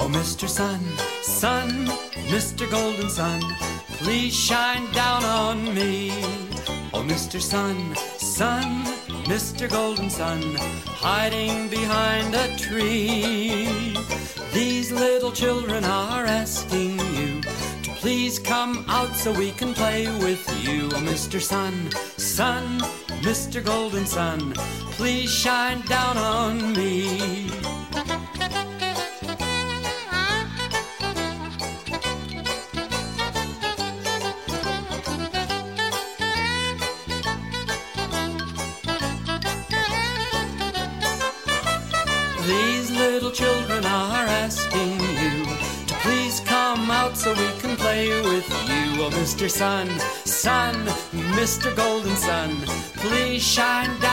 Oh, Mr. Sun, Sun, Mr. Golden Sun, please shine down on me. Oh, Mr. Sun, Sun, Mr. Golden Sun, hiding behind a tree. These little children are asking you to please come out so we can play with you. Oh, Mr. Sun, Sun, Mr. Golden Sun, please shine down on me. Little children are asking you to please come out so we can play with you. Oh, Mr. Sun, Sun, Mr. Golden Sun, please shine down.